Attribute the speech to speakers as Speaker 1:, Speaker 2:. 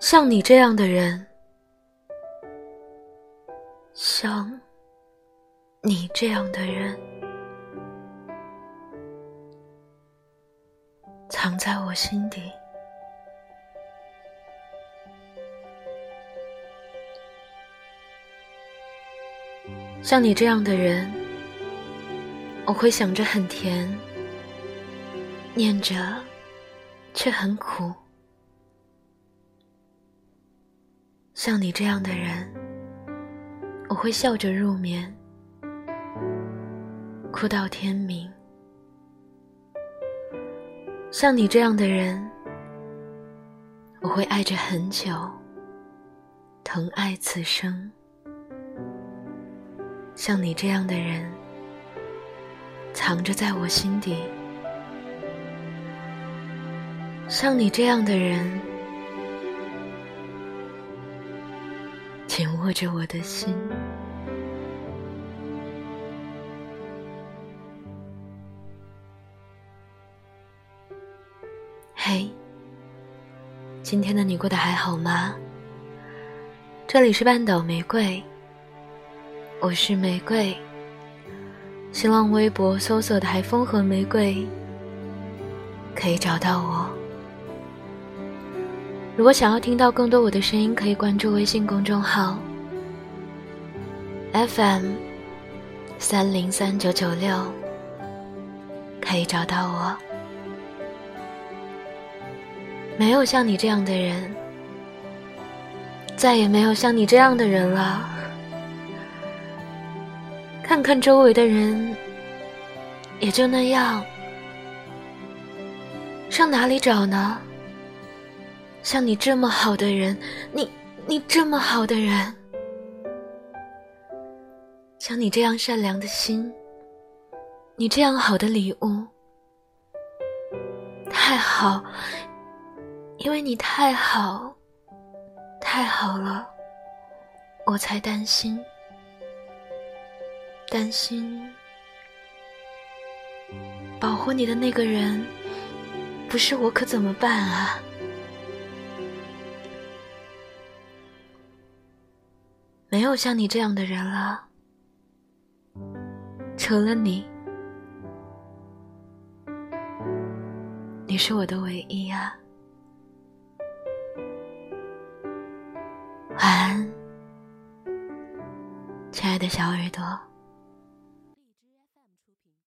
Speaker 1: 像你这样的人，像你这样的人，藏在我心底。像你这样的人，我会想着很甜，念着却很苦。像你这样的人，我会笑着入眠，哭到天明。像你这样的人，我会爱着很久，疼爱此生。像你这样的人，藏着在我心底。像你这样的人，紧握着我的心。嘿，今天的你过得还好吗？这里是半岛玫瑰。我是玫瑰。新浪微博搜索“台风和玫瑰”，可以找到我。如果想要听到更多我的声音，可以关注微信公众号 FM 三零三九九六，可以找到我。没有像你这样的人，再也没有像你这样的人了。看看周围的人，也就那样，上哪里找呢？像你这么好的人，你你这么好的人，像你这样善良的心，你这样好的礼物，太好，因为你太好，太好了，我才担心。担心保护你的那个人不是我，可怎么办啊？没有像你这样的人了，除了你，你是我的唯一啊！晚安，亲爱的小耳朵。